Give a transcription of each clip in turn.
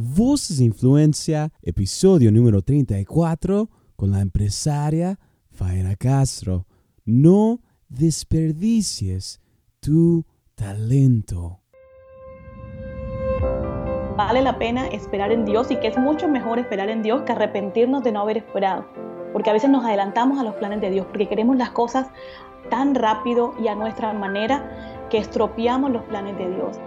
Voces de Influencia, episodio número 34, con la empresaria Faira Castro. No desperdicies tu talento. Vale la pena esperar en Dios y que es mucho mejor esperar en Dios que arrepentirnos de no haber esperado. Porque a veces nos adelantamos a los planes de Dios, porque queremos las cosas tan rápido y a nuestra manera que estropeamos los planes de Dios.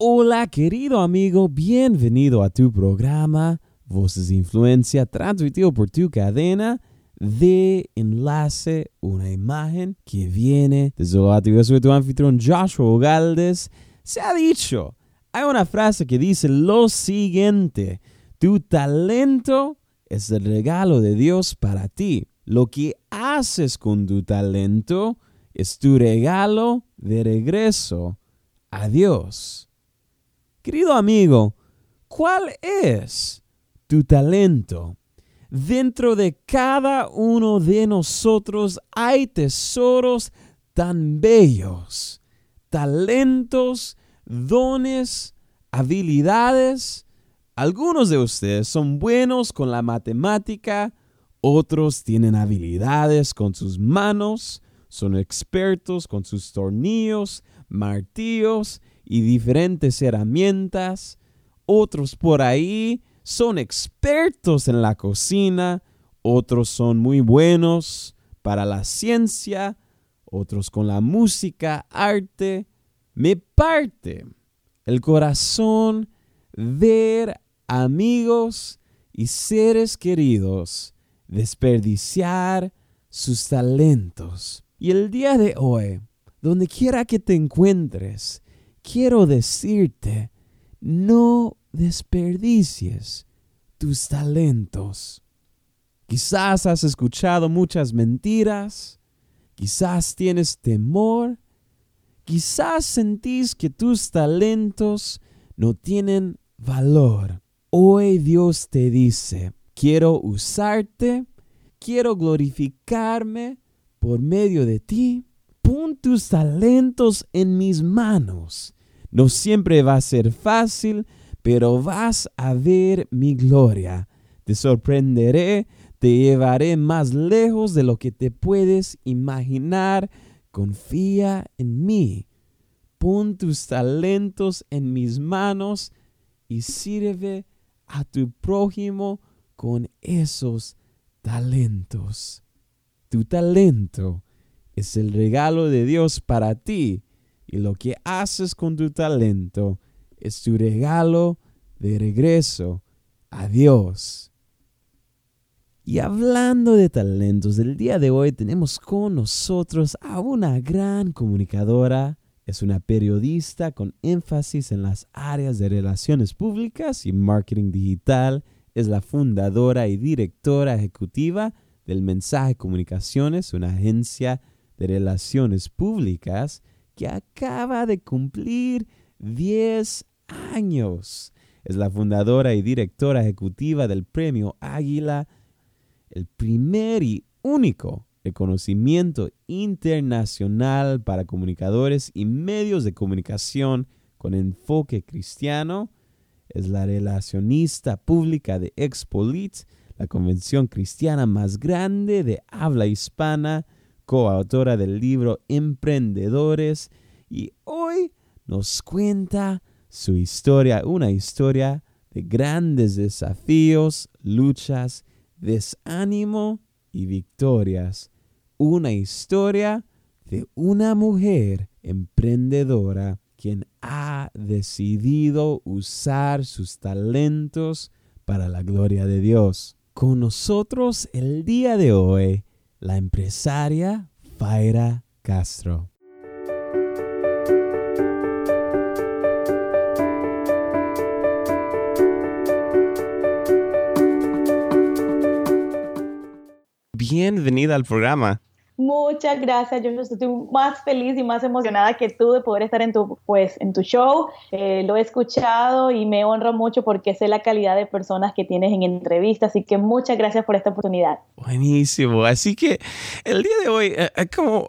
Hola querido amigo, bienvenido a tu programa Voces de Influencia transmitido por tu cadena de enlace, una imagen que viene desde lo. Yo soy tu anfitrión Joshua Galdes. Se ha dicho, hay una frase que dice lo siguiente, tu talento es el regalo de Dios para ti. Lo que haces con tu talento es tu regalo de regreso a Dios. Querido amigo, ¿cuál es tu talento? Dentro de cada uno de nosotros hay tesoros tan bellos, talentos, dones, habilidades. Algunos de ustedes son buenos con la matemática, otros tienen habilidades con sus manos, son expertos con sus tornillos, martillos y diferentes herramientas. Otros por ahí son expertos en la cocina, otros son muy buenos para la ciencia, otros con la música, arte. Me parte el corazón ver amigos y seres queridos desperdiciar sus talentos. Y el día de hoy, donde quiera que te encuentres, quiero decirte, no desperdicies tus talentos. Quizás has escuchado muchas mentiras, quizás tienes temor, quizás sentís que tus talentos no tienen valor. Hoy Dios te dice, quiero usarte, quiero glorificarme por medio de ti. Pon tus talentos en mis manos no siempre va a ser fácil, pero vas a ver mi gloria. Te sorprenderé, te llevaré más lejos de lo que te puedes imaginar. Confía en mí. Pon tus talentos en mis manos y sirve a tu prójimo con esos talentos. Tu talento es el regalo de Dios para ti y lo que haces con tu talento es tu regalo de regreso a Dios. Y hablando de talentos, el día de hoy tenemos con nosotros a una gran comunicadora. Es una periodista con énfasis en las áreas de relaciones públicas y marketing digital. Es la fundadora y directora ejecutiva del Mensaje Comunicaciones, una agencia de relaciones públicas que acaba de cumplir 10 años. Es la fundadora y directora ejecutiva del Premio Águila, el primer y único reconocimiento internacional para comunicadores y medios de comunicación con enfoque cristiano. Es la relacionista pública de Expolit, la convención cristiana más grande de habla hispana coautora del libro Emprendedores, y hoy nos cuenta su historia, una historia de grandes desafíos, luchas, desánimo y victorias. Una historia de una mujer emprendedora quien ha decidido usar sus talentos para la gloria de Dios. Con nosotros el día de hoy la empresaria Faira Castro. Bienvenida al programa. Muchas gracias, yo estoy más feliz y más emocionada que tú de poder estar en tu, pues, en tu show. Eh, lo he escuchado y me honra mucho porque sé la calidad de personas que tienes en entrevistas, así que muchas gracias por esta oportunidad. Buenísimo, así que el día de hoy, eh, eh, como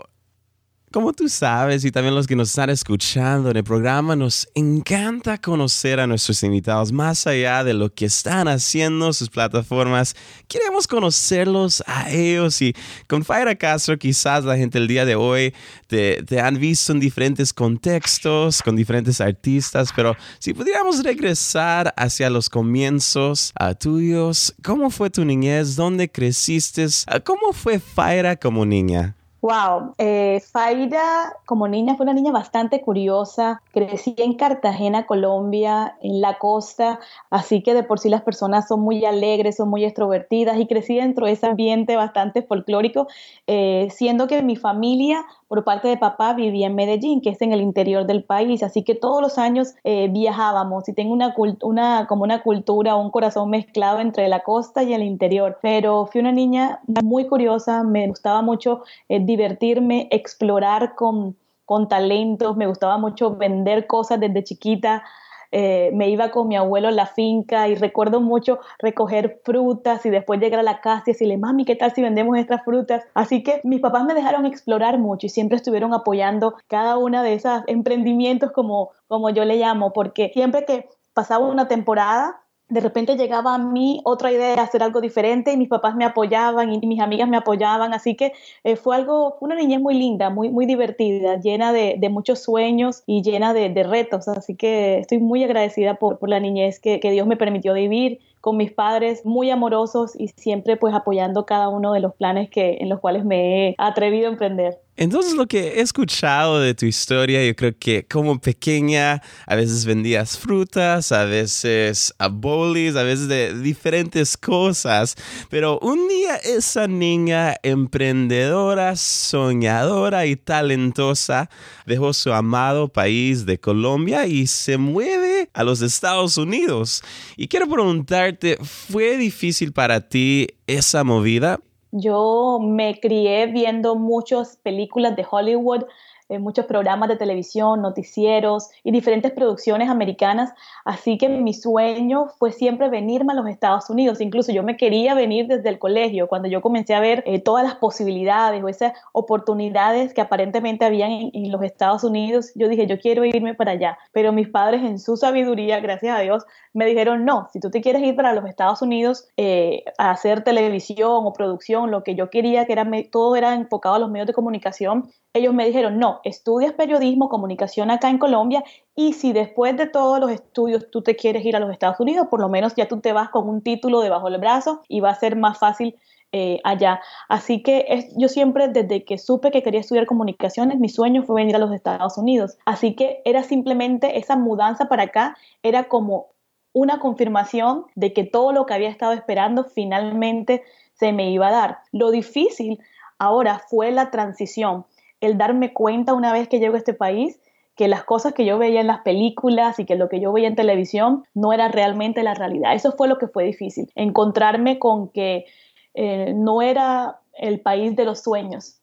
Como tú sabes y también los que nos están escuchando en el programa, nos encanta conocer a nuestros invitados más allá de lo que están haciendo sus plataformas. Queremos conocerlos a ellos y con Faira Castro quizás la gente el día de hoy te, te han visto en diferentes contextos, con diferentes artistas, pero si pudiéramos regresar hacia los comienzos a tuyos, ¿cómo fue tu niñez? ¿Dónde creciste? ¿Cómo fue Faira como niña? Wow, eh, Faira como niña fue una niña bastante curiosa. Crecí en Cartagena, Colombia, en la costa, así que de por sí las personas son muy alegres, son muy extrovertidas y crecí dentro de ese ambiente bastante folclórico, eh, siendo que mi familia por parte de papá vivía en Medellín, que es en el interior del país, así que todos los años eh, viajábamos y tengo una, una, como una cultura, un corazón mezclado entre la costa y el interior, pero fui una niña muy curiosa, me gustaba mucho eh, divertirme, explorar con, con talentos, me gustaba mucho vender cosas desde chiquita, eh, me iba con mi abuelo a la finca y recuerdo mucho recoger frutas y después llegar a la casa y decirle, mami, ¿qué tal si vendemos estas frutas? Así que mis papás me dejaron explorar mucho y siempre estuvieron apoyando cada una de esos emprendimientos como, como yo le llamo, porque siempre que pasaba una temporada, de repente llegaba a mí otra idea de hacer algo diferente y mis papás me apoyaban y mis amigas me apoyaban, así que eh, fue algo, una niñez muy linda, muy, muy divertida, llena de, muchos sueños y llena de, retos, así que estoy muy agradecida por, la niñez que, que Dios me permitió vivir con mis padres muy amorosos y siempre pues apoyando cada uno de los planes que, en los cuales me he atrevido a emprender. Entonces lo que he escuchado de tu historia, yo creo que como pequeña a veces vendías frutas, a veces a bolis, a veces de diferentes cosas, pero un día esa niña emprendedora, soñadora y talentosa dejó su amado país de Colombia y se mueve a los Estados Unidos. Y quiero preguntarte, ¿fue difícil para ti esa movida? Yo me crié viendo muchas películas de Hollywood, eh, muchos programas de televisión, noticieros y diferentes producciones americanas. Así que mi sueño fue siempre venirme a los Estados Unidos. Incluso yo me quería venir desde el colegio. Cuando yo comencé a ver eh, todas las posibilidades o esas oportunidades que aparentemente habían en, los Estados Unidos, yo dije, yo quiero irme para allá. Pero mis padres en su sabiduría, gracias a Dios, me dijeron, no, si tú te quieres ir para los Estados Unidos eh, a hacer televisión o producción, lo que yo quería, que era, todo era enfocado a los medios de comunicación, ellos me dijeron, no, estudias periodismo, comunicación acá en Colombia y si después de todos los estudios tú te quieres ir a los Estados Unidos, por lo menos ya tú te vas con un título debajo del brazo y va a ser más fácil eh, allá. Así que yo siempre, desde que supe que quería estudiar comunicaciones, mi sueño fue venir a los Estados Unidos. Así que era simplemente esa mudanza para acá, era como una confirmación de que todo lo que había estado esperando finalmente se me iba a dar. Lo difícil ahora fue la transición, el darme cuenta una vez que llego a este país que las cosas que yo veía en las películas y que lo que yo veía en televisión no era realmente la realidad. Eso fue lo que fue difícil, encontrarme con que eh, no era el país de los sueños,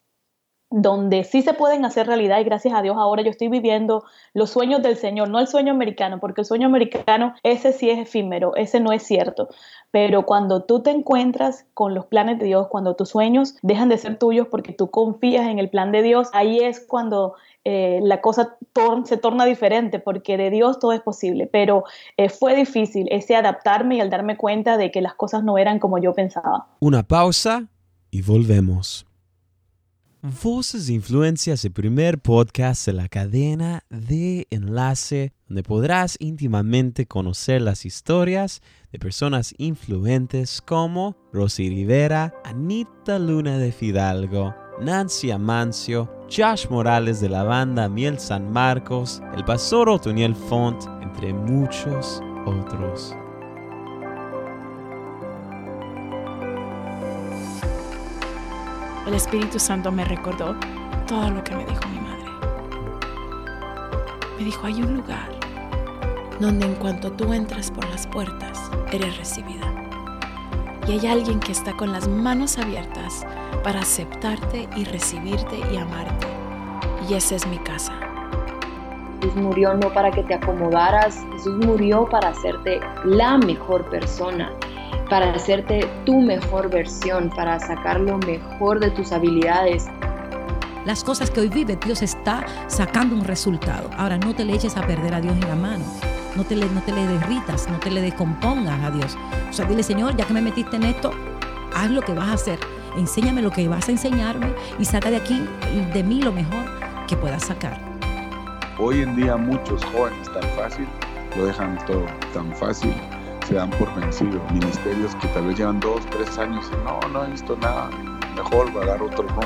donde sí se pueden hacer realidad y gracias a Dios ahora yo estoy viviendo los sueños del Señor, no el sueño americano, porque el sueño americano ese sí es efímero, ese no es cierto, pero cuando tú te encuentras con los planes de Dios, cuando tus sueños dejan de ser tuyos porque tú confías en el plan de Dios, ahí es cuando eh, la cosa se torna diferente, porque de Dios todo es posible, pero eh, fue difícil ese adaptarme y al darme cuenta de que las cosas no eran como yo pensaba. Una pausa y volvemos. Voces de Influencia es el primer podcast de la cadena de enlace donde podrás íntimamente conocer las historias de personas influentes como Rosy Rivera, Anita Luna de Fidalgo, Nancy Amancio, Josh Morales de la banda Miel San Marcos, el pastor Otoniel Font, entre muchos otros. El Espíritu Santo me recordó todo lo que me dijo mi madre. Me dijo, hay un lugar donde en cuanto tú entras por las puertas, eres recibida. Y hay alguien que está con las manos abiertas para aceptarte y recibirte y amarte. Y esa es mi casa. Jesús murió no para que te acomodaras, Jesús murió para hacerte la mejor persona para hacerte tu mejor versión, para sacar lo mejor de tus habilidades. las cosas que hoy vive, Dios está sacando un resultado. Ahora, no te le eches a perder a Dios en la mano. No te, le, no te le derritas, no te le descompongas a Dios. O sea, dile, Señor, ya que me metiste en esto, haz lo que vas a hacer. Enséñame lo que vas a enseñarme y saca de aquí, de mí, lo mejor que puedas sacar. Hoy en día muchos jóvenes tan fácil lo dejan todo tan fácil, se dan por vencidos. Ministerios que tal vez llevan dos, tres años y no, no he visto nada, mejor agarrar otro rumbo.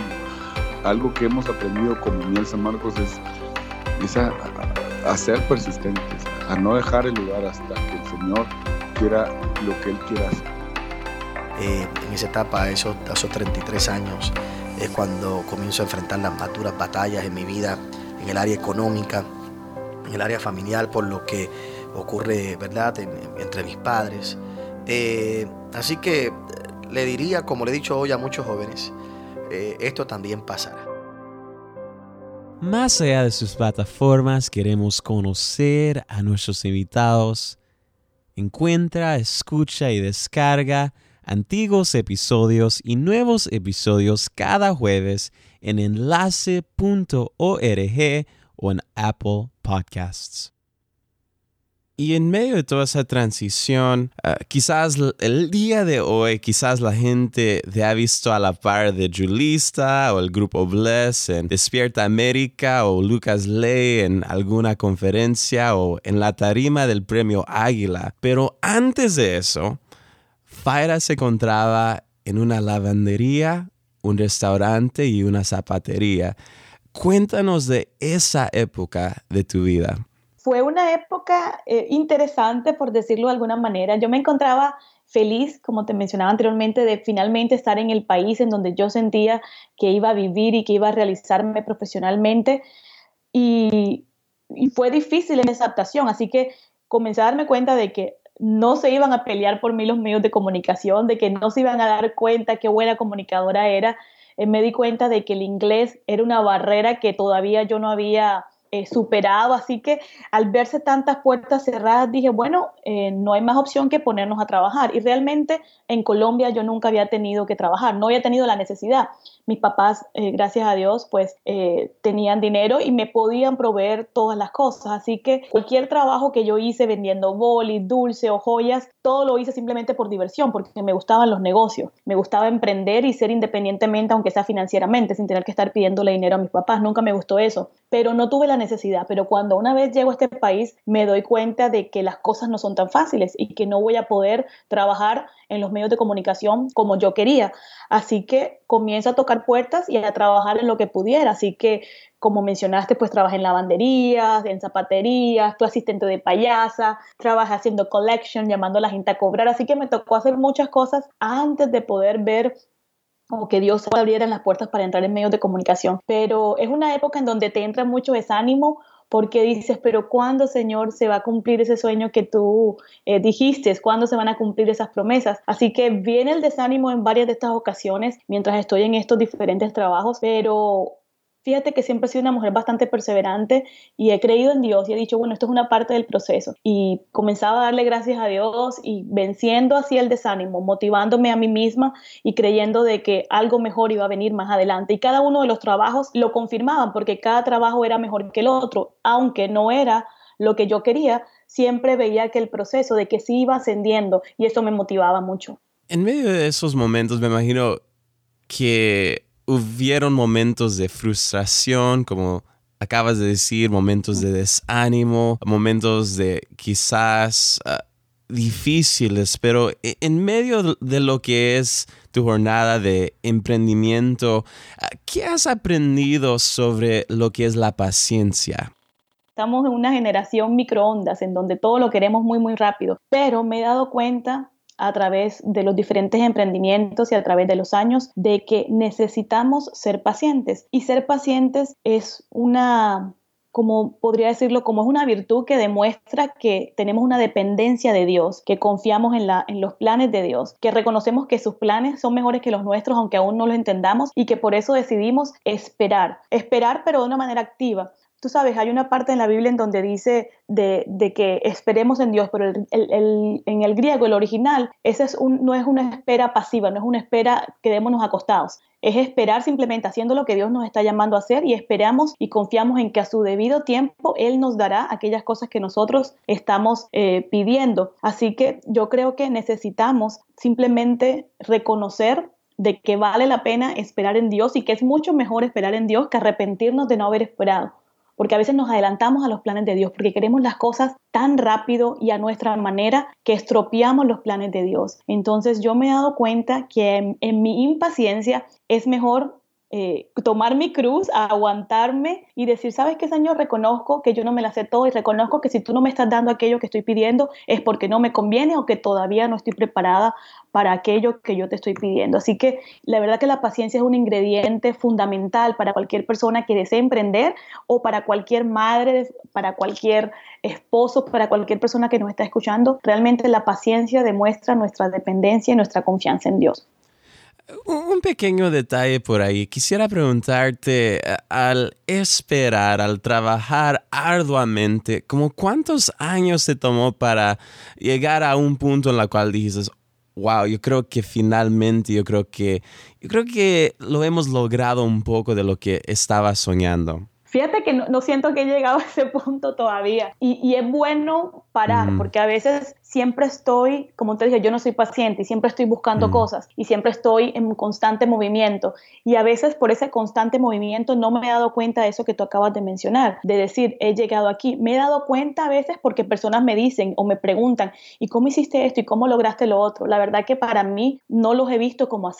Algo que hemos aprendido como Miel San Marcos es, a, ser persistentes, a no dejar el lugar hasta que el Señor quiera lo que Él quiera hacer. Eh, en esa etapa, esos, esos 33 años, es cuando comienzo a enfrentar las maduras batallas en mi vida, en el área económica, en el área familiar, por lo que ocurre, ¿verdad?, entre mis padres. Eh, así que eh, le diría, como le he dicho hoy a muchos jóvenes, eh, esto también pasará. Más allá de sus plataformas, queremos conocer a nuestros invitados. Encuentra, escucha y descarga antiguos episodios y nuevos episodios cada jueves en enlace.org o en Apple Podcasts. Y en medio de toda esa transición, ah, quizás el día de hoy, quizás la gente te ha visto a la par de Julista o el grupo Bless en Despierta América o Lucas Ley en alguna conferencia o en la tarima del premio Águila. Pero antes de eso, Faira se encontraba en una lavandería, un restaurante y una zapatería. Cuéntanos de esa época de tu vida fue una época eh, interesante, por decirlo de alguna manera. Yo me encontraba feliz, como te mencionaba anteriormente, de finalmente estar en el país en donde yo sentía que iba a vivir y que iba a realizarme profesionalmente. Y, fue difícil esa adaptación, así que comencé a darme cuenta de que no se iban a pelear por mí los medios de comunicación, de que no se iban a dar cuenta qué buena comunicadora era. Eh, me di cuenta de que el inglés era una barrera que todavía yo no había eh, superado, así que al verse tantas puertas cerradas dije, bueno, eh, no hay más opción que ponernos a trabajar. Y realmente en Colombia yo nunca había tenido que trabajar, no había tenido la necesidad. Mis papás, eh, gracias a Dios, pues tenían dinero y me podían proveer todas las cosas. Así que cualquier trabajo que yo hice vendiendo bolis, dulce o joyas, todo lo hice simplemente por diversión, porque me gustaban los negocios. Me gustaba emprender y ser independientemente, aunque sea financieramente, sin tener que estar pidiéndole dinero a mis papás. Nunca me gustó eso. Pero no tuve la necesidad, pero cuando una vez llego a este país me doy cuenta de que las cosas no son tan fáciles y que no voy a poder trabajar en los medios de comunicación como yo quería. Así que comienzo a tocar puertas y a trabajar en lo que pudiera. Así que, como mencionaste, pues trabajé en lavanderías, en zapaterías, fui asistente de payasa, trabajé haciendo collection, llamando a la gente a cobrar. Así que me tocó hacer muchas cosas antes de poder ver como que Dios abriera las puertas para entrar en medios de comunicación. Pero es una época en donde te entra mucho desánimo porque dices, pero ¿cuándo, Señor, se va a cumplir ese sueño que tú eh, dijiste? ¿Cuándo se van a cumplir esas promesas? Así que viene el desánimo en varias de estas ocasiones mientras estoy en estos diferentes trabajos, pero Fíjate que siempre he sido una mujer bastante perseverante y he creído en Dios y he dicho, bueno, esto es una parte del proceso. Y comenzaba a darle gracias a Dios y venciendo así el desánimo, motivándome a mí misma y creyendo de que algo mejor iba a venir más adelante. Y cada uno de los trabajos lo confirmaban porque cada trabajo era mejor que el otro, aunque no era lo que yo quería, siempre veía que el proceso de que sí iba ascendiendo y eso me motivaba mucho. En medio de esos momentos me imagino que hubieron momentos de frustración, como acabas de decir, momentos de desánimo, momentos de quizás ah, difíciles, pero e, en medio de lo que es tu jornada de emprendimiento, ah, ¿qué has aprendido sobre lo que es la paciencia? Estamos en una generación microondas en donde todo lo queremos muy, muy rápido, pero me he dado cuenta a través de los diferentes emprendimientos y a través de los años de que necesitamos ser pacientes. Y ser pacientes es una como podría decirlo, como es una virtud que demuestra que tenemos una dependencia de Dios, que confiamos en, la, en los planes de Dios, que reconocemos que sus planes son mejores que los nuestros, aunque aún no los entendamos, y que por eso decidimos esperar, esperar pero de una manera activa. Tú sabes, hay una parte en la Biblia en donde dice de, que esperemos en Dios, pero en el griego, el original, ese es un, no es una espera pasiva, no es una espera quedémonos acostados. es esperar simplemente haciendo lo que Dios nos está llamando a hacer y esperamos y confiamos en que a su debido tiempo Él nos dará aquellas cosas que nosotros estamos eh, pidiendo. Así que yo creo que necesitamos simplemente reconocer de que vale la pena esperar en Dios y que es mucho mejor esperar en Dios que arrepentirnos de no haber esperado porque a veces nos adelantamos a los planes de Dios, porque queremos las cosas tan rápido y a nuestra manera que estropeamos los planes de Dios. Entonces yo me he dado cuenta que en, mi impaciencia es mejor eh, tomar mi cruz, aguantarme y decir, ¿sabes qué, Señor? Reconozco que yo no me la sé todo y reconozco que si tú no me estás dando aquello que estoy pidiendo es porque no me conviene o que todavía no estoy preparada para aquello que yo te estoy pidiendo. Así que la verdad que la paciencia es un ingrediente fundamental para cualquier persona que desee emprender o para cualquier madre, para cualquier esposo, para cualquier persona que nos está escuchando. Realmente la paciencia demuestra nuestra dependencia y nuestra confianza en Dios. Un pequeño detalle por ahí. Quisiera preguntarte, eh, al esperar, al trabajar arduamente, ¿como cuántos años te tomó para llegar a un punto en el cual dijiste, wow, yo creo que finalmente, yo creo que, yo creo que lo hemos logrado un poco de lo que estaba soñando? Fíjate que no, siento que he llegado a ese punto todavía. Y, es bueno parar, porque a veces siempre estoy, como te dije, yo no soy paciente y siempre estoy buscando cosas y siempre estoy en constante movimiento. Y a veces por ese constante movimiento no me he dado cuenta de eso que tú acabas de mencionar, de decir, he llegado aquí. Me he dado cuenta a veces porque personas me dicen o me preguntan, ¿y cómo hiciste esto? ¿Y cómo lograste lo otro? La verdad que para mí no los he visto como,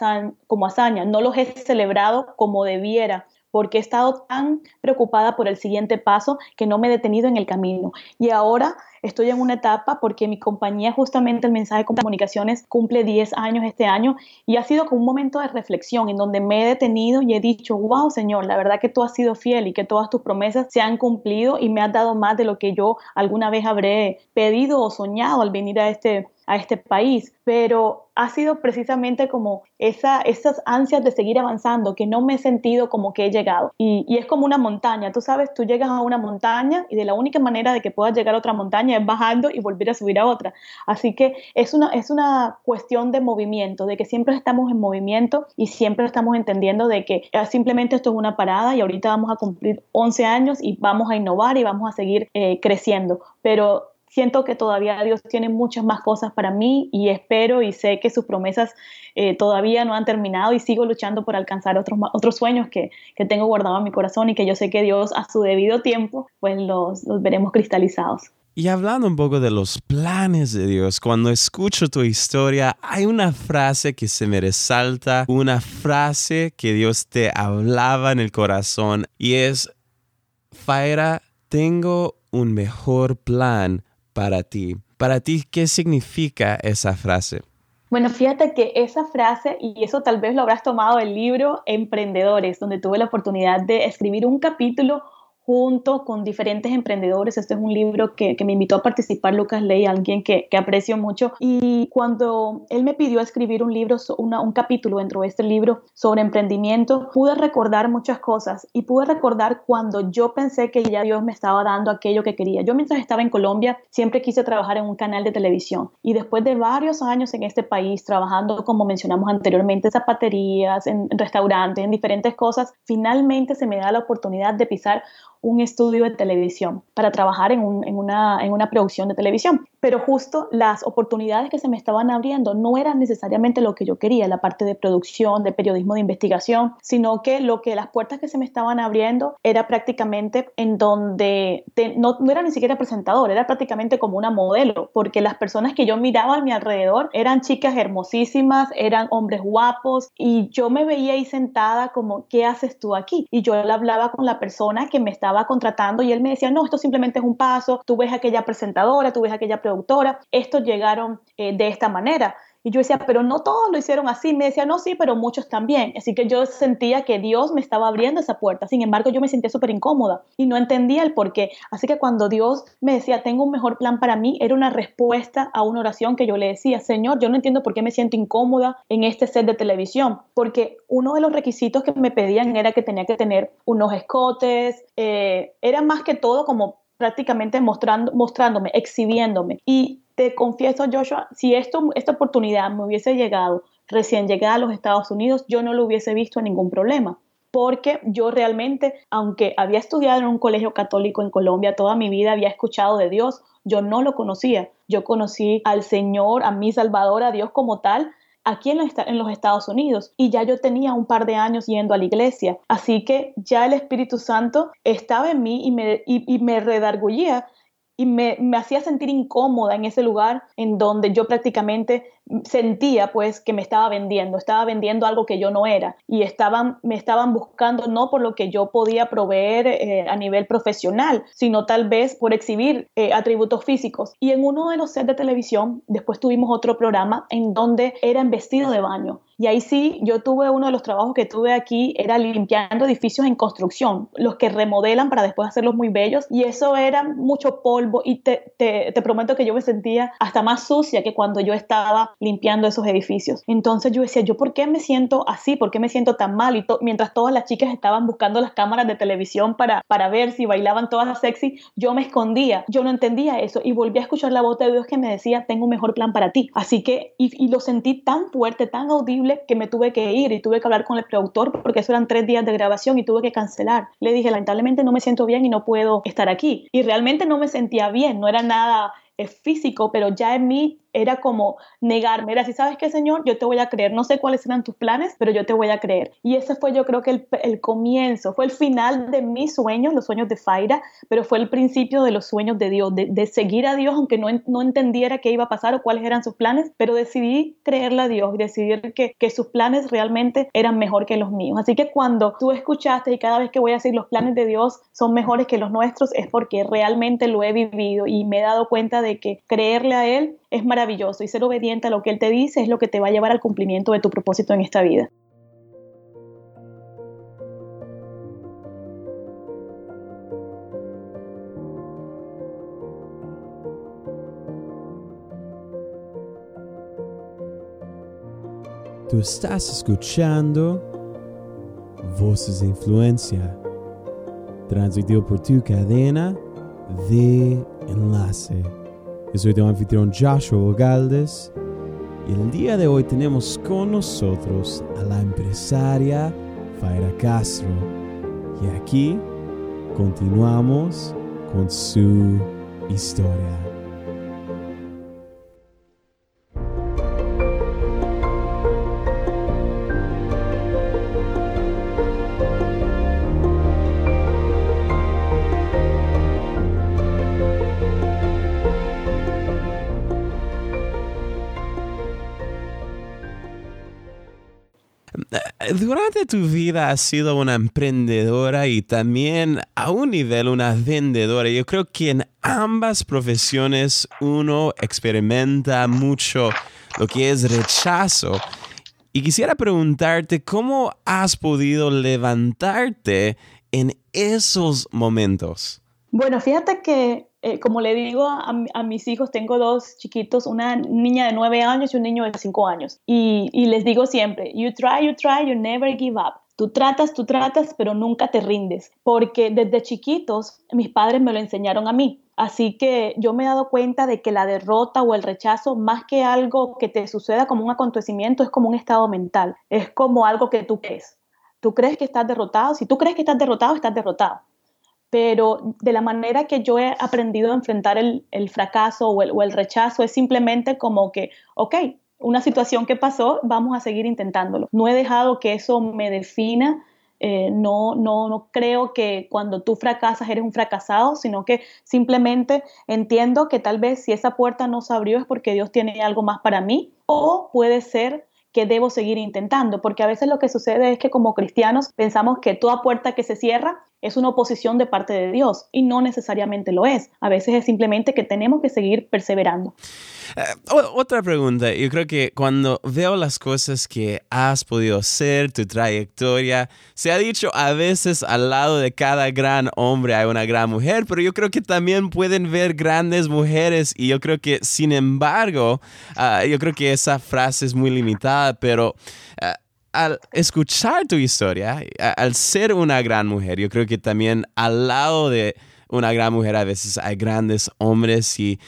como hazaña, no los he celebrado como debiera porque he estado tan preocupada por el siguiente paso que no me he detenido en el camino. Y ahora estoy en una etapa porque mi compañía, justamente el mensaje de comunicaciones, cumple 10 años este año y ha sido como un momento de reflexión en donde me he detenido y he dicho, wow, Señor, la verdad que tú has sido fiel y que todas tus promesas se han cumplido y me has dado más de lo que yo alguna vez habré pedido o soñado al venir a este a este país, pero ha sido precisamente como esa, esas ansias de seguir avanzando, que no me he sentido como que he llegado. Y, y, es como una montaña, tú sabes, tú llegas a una montaña y de la única manera de que puedas llegar a otra montaña es bajando y volver a subir a otra. Así que es una, es una cuestión de movimiento, de que siempre estamos en movimiento y siempre estamos entendiendo de que ah, simplemente esto es una parada y ahorita vamos a cumplir 11 años y vamos a innovar y vamos a seguir eh, creciendo. Pero siento que todavía Dios tiene muchas más cosas para mí y espero y sé que sus promesas eh, todavía no han terminado y sigo luchando por alcanzar otros, otros sueños que, que, tengo guardados en mi corazón y que yo sé que Dios a su debido tiempo pues los, los veremos cristalizados. Y hablando un poco de los planes de Dios, cuando escucho tu historia, hay una frase que se me resalta, una frase que Dios te hablaba en el corazón y es, Faira, tengo un mejor plan para ti. Para ti, ¿qué significa esa frase? Bueno, fíjate que esa frase, y eso tal vez lo habrás tomado del libro Emprendedores, donde tuve la oportunidad de escribir un capítulo junto con diferentes emprendedores. Este es un libro que, me invitó a participar Lucas Ley, alguien que, aprecio mucho. Y cuando él me pidió escribir un libro, un capítulo dentro de este libro sobre emprendimiento, pude recordar muchas cosas y pude recordar cuando yo pensé que ya Dios me estaba dando aquello que quería. Yo mientras estaba en Colombia siempre quise trabajar en un canal de televisión y después de varios años en este país trabajando, como mencionamos anteriormente, en zapaterías, en restaurantes, en diferentes cosas, finalmente se me da la oportunidad de pisar un estudio de televisión para trabajar en, una, en una producción de televisión. Pero justo las oportunidades que se me estaban abriendo no eran necesariamente lo que yo quería, la parte de producción, de periodismo de investigación, sino que lo que las puertas que se me estaban abriendo era prácticamente en donde no, no era ni siquiera presentador, era prácticamente como una modelo, porque las personas que yo miraba a mi alrededor eran chicas hermosísimas, eran hombres guapos y yo me veía ahí sentada como, ¿qué haces tú aquí? Y yo le hablaba con la persona que me estaba contratando y él me decía, no, esto simplemente es un paso, tú ves aquella presentadora, tú ves aquella productora, estos llegaron eh, de esta manera. Y yo decía, pero no todos lo hicieron así. Me decía, no, sí, pero muchos también. Así que yo sentía que Dios me estaba abriendo esa puerta. Sin embargo, yo me sentía súper incómoda y no entendía el por qué. Así que cuando Dios me decía, tengo un mejor plan para mí, era una respuesta a una oración que yo le decía, Señor, yo no entiendo por qué me siento incómoda en este set de televisión. Porque uno de los requisitos que me pedían era que tenía que tener unos escotes. Eh, era más que todo como prácticamente mostrando, mostrándome, exhibiéndome. Y te confieso, Joshua, si esto, esta oportunidad me hubiese llegado recién llegada a los Estados Unidos, yo no lo hubiese visto ningún problema porque yo realmente, aunque había estudiado en un colegio católico en Colombia toda mi vida, había escuchado de Dios, yo no lo conocía. Yo conocí al Señor, a mi Salvador, a Dios como tal, aquí en los, Estados Unidos y ya yo tenía un par de años yendo a la iglesia. Así que ya el Espíritu Santo estaba en mí y me, y, me redargullía y me, me, hacía sentir incómoda en ese lugar en donde yo prácticamente sentía pues que me estaba vendiendo, estaba vendiendo algo que yo no era y estaban, me estaban buscando no por lo que yo podía proveer eh, a nivel profesional, sino tal vez por exhibir eh, atributos físicos. Y en uno de los sets de televisión, después tuvimos otro programa en donde era en vestido de baño. Y ahí sí, yo tuve uno de los trabajos que tuve aquí, era limpiando edificios en construcción, los que remodelan para después hacerlos muy bellos. Y eso era mucho polvo y te, te, te prometo que yo me sentía hasta más sucia que cuando yo estaba limpiando esos edificios. Entonces yo decía, ¿yo por qué me siento así? ¿Por qué me siento tan mal? Y mientras todas las chicas estaban buscando las cámaras de televisión para, para ver si bailaban todas sexy, yo me escondía. Yo no entendía eso y volví a escuchar la voz de Dios que me decía, tengo un mejor plan para ti. Así que, y, lo sentí tan fuerte, tan audible, que me tuve que ir y tuve que hablar con el productor porque eso eran tres días de grabación y tuve que cancelar. Le dije, lamentablemente no me siento bien y no puedo estar aquí. Y realmente no me sentía bien, no era nada eh, físico, pero ya en mí era como negarme, era así, ¿sabes qué, Señor? Yo te voy a creer, no sé cuáles eran tus planes, pero yo te voy a creer. Y ese fue yo creo que el, el comienzo, fue el final de mis sueños, los sueños de Faira, pero fue el principio de los sueños de Dios, de, de seguir a Dios, aunque no, no, entendiera qué iba a pasar o cuáles eran sus planes, pero decidí creerle a Dios, decidir que, que sus planes realmente eran mejor que los míos. Así que cuando tú escuchaste y cada vez que voy a decir los planes de Dios son mejores que los nuestros, es porque realmente lo he vivido y me he dado cuenta de que creerle a Él es maravilloso y ser obediente a lo que Él te dice es lo que te va a llevar al cumplimiento de tu propósito en esta vida. Tú estás escuchando Voces de Influencia, transmitido por tu cadena de enlace. Yo soy tu anfitrión Joshua Galdes y el día de hoy tenemos con nosotros a la empresaria Faira Castro. Y aquí continuamos con su historia. Tu vida has sido una emprendedora y también a un nivel una vendedora. Yo creo que en ambas profesiones uno experimenta mucho lo que es rechazo. Y quisiera preguntarte cómo has podido levantarte en esos momentos. Bueno, fíjate que eh, como le digo a, mis hijos, tengo dos chiquitos, una niña de nueve años y un niño de cinco años. Y, y, les digo siempre, you try, you try, you never give up. Tú tratas, tú tratas, pero nunca te rindes. Porque desde chiquitos mis padres me lo enseñaron a mí. Así que yo me he dado cuenta de que la derrota o el rechazo, más que algo que te suceda como un acontecimiento, es como un estado mental. Es como algo que tú crees. Tú crees que estás derrotado. Si tú crees que estás derrotado, estás derrotado pero de la manera que yo he aprendido a enfrentar el, fracaso o el, rechazo es simplemente como que, ok, una situación que pasó, vamos a seguir intentándolo. No he dejado que eso me defina. Eh, no, no, no creo que cuando tú fracasas eres un fracasado, sino que simplemente entiendo que tal vez si esa puerta no se abrió es porque Dios tiene algo más para mí o puede ser que debo seguir intentando, porque a veces lo que sucede es que como cristianos pensamos que toda puerta que se cierra es una oposición de parte de Dios y no necesariamente lo es. A veces es simplemente que tenemos que seguir perseverando. Eh, otra pregunta, yo creo que cuando veo las cosas que has podido hacer, tu trayectoria, se ha dicho a veces al lado de cada gran hombre hay una gran mujer, pero yo creo que también pueden ver grandes mujeres y yo creo que sin embargo, ah, yo creo que esa frase es muy limitada, pero... Ah, al escuchar tu historia, al ser una gran mujer, yo creo que también al lado de una gran mujer a veces hay grandes hombres y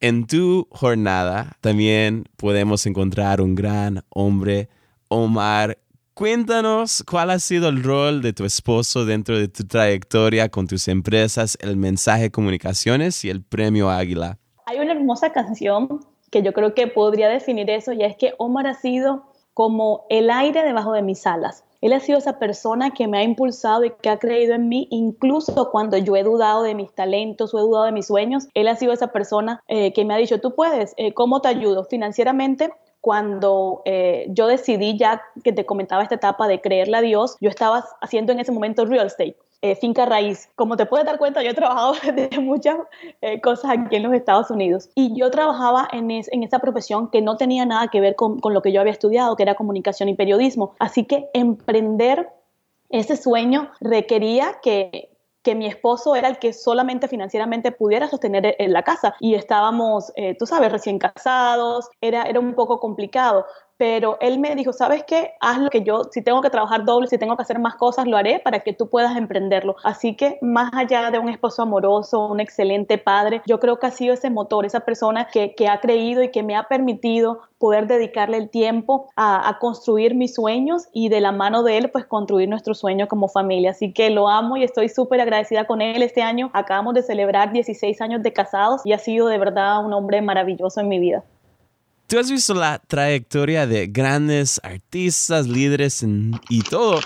En tu jornada también podemos encontrar un gran hombre, Omar. Cuéntanos cuál ha sido el rol de tu esposo dentro de tu trayectoria con tus empresas, el mensaje comunicaciones y el premio Águila. Hay una hermosa canción que yo creo que podría definir eso y es que Omar ha sido como el aire debajo de mis alas. Él ha sido esa persona que me ha impulsado y que ha creído en mí, incluso cuando yo he dudado de mis talentos o he dudado de mis sueños. Él ha sido esa persona eh, que me ha dicho, tú puedes, eh, ¿cómo te ayudo? Financieramente, cuando eh, yo decidí ya que te comentaba esta etapa de creerle a Dios, yo estaba haciendo en ese momento real estate. Eh, finca raíz. Como te puedes dar cuenta, yo he trabajado de muchas eh, cosas aquí en los Estados Unidos y yo trabajaba en, en esa profesión que no tenía nada que ver con, lo que yo había estudiado, que era comunicación y periodismo. Así que emprender ese sueño requería que, mi esposo era el que solamente financieramente pudiera sostener la casa y estábamos, tú sabes, recién casados, era, era un poco complicado, pero él me dijo, ¿sabes qué? Haz lo que yo, si tengo que trabajar doble, si tengo que hacer más cosas, lo haré para que tú puedas emprenderlo. Así que más allá de un esposo amoroso, un excelente padre, yo creo que ha sido ese motor, esa persona que, ha creído y que me ha permitido poder dedicarle el tiempo a, a, construir mis sueños y de la mano de él, pues construir nuestro sueño como familia. Así que lo amo y estoy súper agradecida con él. Este año acabamos de celebrar 16 años de casados y ha sido de verdad un hombre maravilloso en mi vida. Tú has visto la trayectoria de grandes artistas, líderes y todo.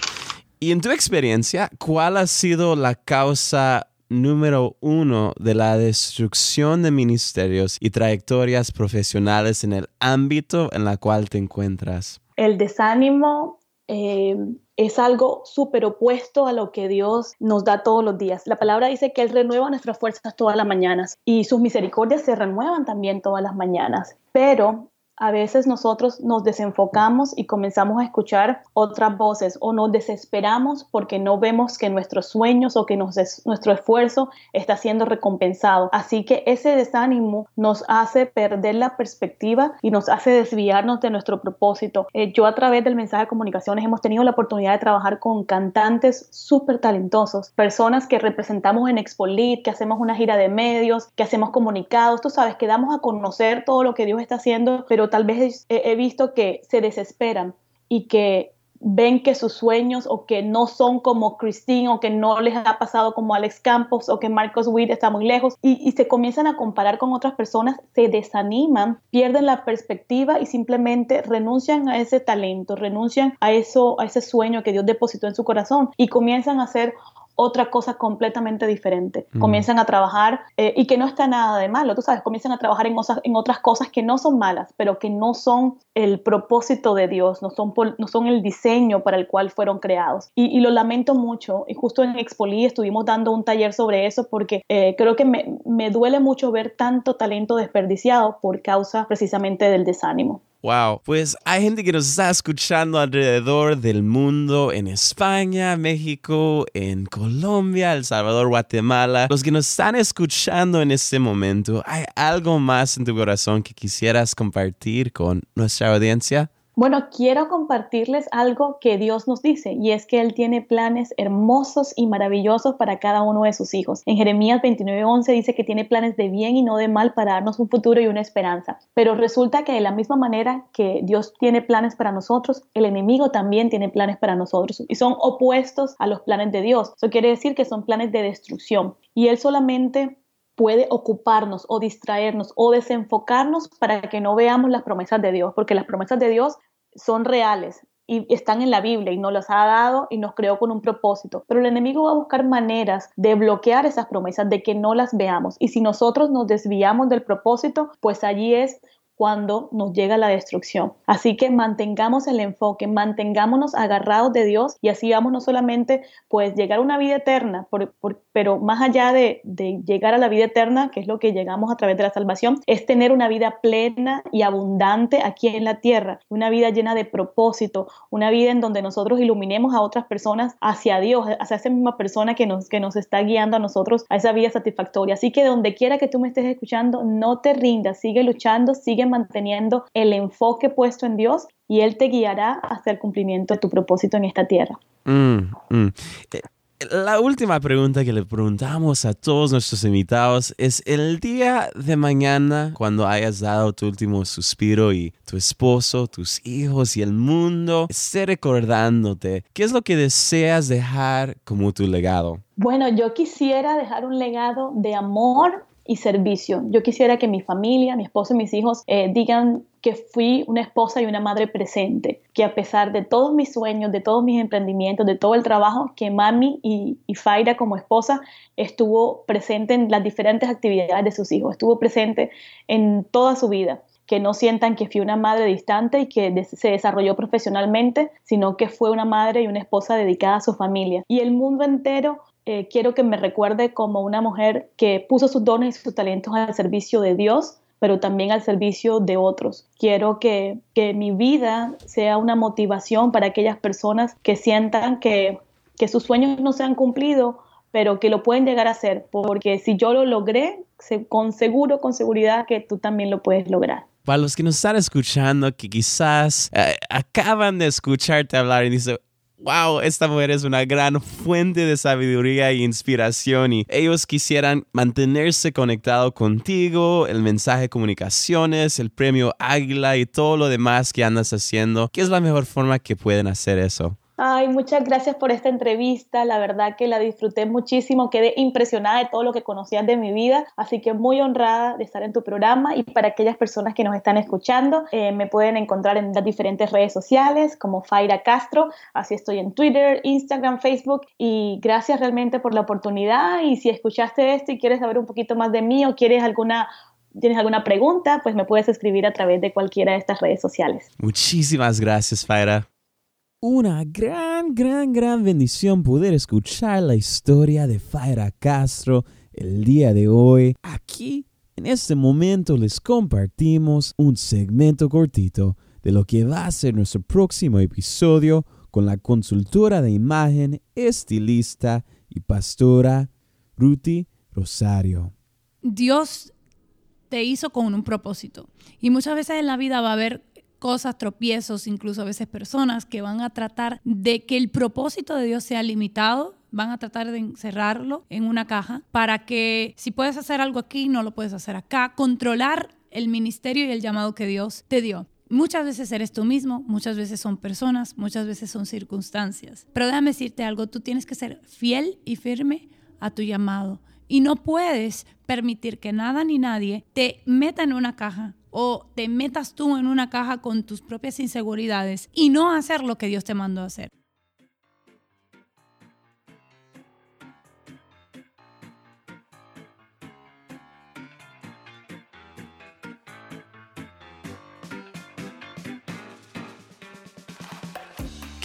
Y en tu experiencia, ¿cuál ha sido la causa número uno de la destrucción de ministerios y trayectorias profesionales en el ámbito en la cual te encuentras? El desánimo eh, es algo súper opuesto a lo que Dios nos da todos los días. La palabra dice que Él renueva nuestras fuerzas todas las mañanas y sus misericordias se renuevan también todas las mañanas. Pero a veces nosotros nos desenfocamos y comenzamos a escuchar otras voces o nos desesperamos porque no vemos que nuestros sueños o que nuestro esfuerzo está siendo recompensado. Así que ese desánimo nos hace perder la perspectiva y nos hace desviarnos de nuestro propósito. Eh, yo a través del mensaje de comunicaciones hemos tenido la oportunidad de trabajar con cantantes súper talentosos, personas que representamos en Expolit, que hacemos una gira de medios, que hacemos comunicados, tú sabes, que damos a conocer todo lo que Dios está haciendo, pero tal vez he, visto que se desesperan y que ven que sus sueños o que no son como Christine o que no les ha pasado como Alex Campos o que Marcos Witt está muy lejos y, y, se comienzan a comparar con otras personas, se desaniman, pierden la perspectiva y simplemente renuncian a ese talento, renuncian a eso, a ese sueño que Dios depositó en su corazón y comienzan a hacer otra cosa completamente diferente. Mm. Comienzan a trabajar eh, y que no está nada de malo, tú sabes, comienzan a trabajar en, en otras cosas que no son malas, pero que no son el propósito de Dios, no son, no son el diseño para el cual fueron creados. Y, lo lamento mucho. Y justo en Expoli estuvimos dando un taller sobre eso porque eh, creo que me, me duele mucho ver tanto talento desperdiciado por causa precisamente del desánimo. Wow, pues hay gente que nos está escuchando alrededor del mundo, en España, México, en Colombia, El Salvador, Guatemala. Los que nos están escuchando en este momento, ¿hay algo más en tu corazón que quisieras compartir con nuestra audiencia? Bueno, quiero compartirles algo que Dios nos dice y es que Él tiene planes hermosos y maravillosos para cada uno de sus hijos. En Jeremías 29:11 dice que tiene planes de bien y no de mal para darnos un futuro y una esperanza. Pero resulta que de la misma manera que Dios tiene planes para nosotros, el enemigo también tiene planes para nosotros y son opuestos a los planes de Dios. Eso quiere decir que son planes de destrucción y Él solamente puede ocuparnos o distraernos o desenfocarnos para que no veamos las promesas de Dios, porque las promesas de Dios son reales y están en la Biblia y nos las ha dado y nos creó con un propósito. Pero el enemigo va a buscar maneras de bloquear esas promesas, de que no las veamos. Y si nosotros nos desviamos del propósito, pues allí es cuando nos llega la destrucción. Así que mantengamos el enfoque, mantengámonos agarrados de Dios y así vamos no solamente pues llegar a una vida eterna, pero más allá de, de, llegar a la vida eterna, que es lo que llegamos a través de la salvación, es tener una vida plena y abundante aquí en la tierra, una vida llena de propósito, una vida en donde nosotros iluminemos a otras personas hacia Dios, hacia esa misma persona que nos, que nos está guiando a nosotros a esa vida satisfactoria. Así que donde quiera que tú me estés escuchando, no te rindas, sigue luchando, sigue manteniendo el enfoque puesto en Dios y Él te guiará hasta el cumplimiento de tu propósito en esta tierra. Mm, mm. Eh, La última pregunta que le preguntamos a todos nuestros invitados es el día de mañana, cuando hayas dado tu último suspiro y tu esposo, tus hijos y el mundo esté recordándote, ¿qué es lo que deseas dejar como tu legado? Bueno, yo quisiera dejar un legado de amor y servicio. Yo quisiera que mi familia, mi esposo y mis hijos eh, digan que fui una esposa y una madre presente, que a pesar de todos mis sueños, de todos mis emprendimientos, de todo el trabajo, que mami y, y Faira como esposa estuvo presente en las diferentes actividades de sus hijos, estuvo presente en toda su vida que no sientan que fui una madre distante y que se desarrolló profesionalmente, sino que fue una madre y una esposa dedicada a su familia. Y el mundo entero eh, quiero que me recuerde como una mujer que puso sus dones y sus talentos al servicio de Dios, pero también al servicio de otros. Quiero que, que mi vida sea una motivación para aquellas personas que sientan que, que sus sueños no se han cumplido, pero que lo pueden llegar a hacer, porque si yo lo logré, con seguro, con seguridad que tú también lo puedes lograr para los que nos están escuchando, que quizás eh, acaban de escucharte hablar y dicen, wow, esta mujer es una gran fuente de sabiduría e inspiración y ellos quisieran mantenerse conectados contigo, el mensaje de comunicaciones, el premio Águila y todo lo demás que andas haciendo, ¿qué es la mejor forma que pueden hacer eso? Ay, muchas gracias por esta entrevista. La verdad que la disfruté muchísimo. Quedé impresionada de todo lo que conocías de mi vida. Así que muy honrada de estar en tu programa. Y para aquellas personas que nos están escuchando, eh, me pueden encontrar en las diferentes redes sociales como Faira Castro. Así estoy en Twitter, Instagram, Facebook. Y gracias realmente por la oportunidad. Y si escuchaste esto y quieres saber un poquito más de mí o quieres alguna tienes alguna pregunta, pues me puedes escribir a través de cualquiera de estas redes sociales. Muchísimas gracias, Faira una gran, gran, gran bendición poder escuchar la historia de Faira Castro el día de hoy. Aquí, en este momento, les compartimos un segmento cortito de lo que va a ser nuestro próximo episodio con la consultora de imagen, estilista y pastora Ruti Rosario. Dios te hizo con un propósito. Y muchas veces en la vida va a haber cosas, tropiezos, incluso a veces personas que van a tratar de que el propósito de Dios sea limitado, van a tratar de encerrarlo en una caja para que si puedes hacer algo aquí, no lo puedes hacer acá, controlar el ministerio y el llamado que Dios te dio. Muchas veces eres tú mismo, muchas veces son personas, muchas veces son circunstancias. Pero déjame decirte algo, tú tienes que ser fiel y firme a tu llamado. Y no puedes permitir que nada ni nadie te meta en una caja o te metas tú en una caja con tus propias inseguridades y no hacer lo que Dios te mandó a hacer.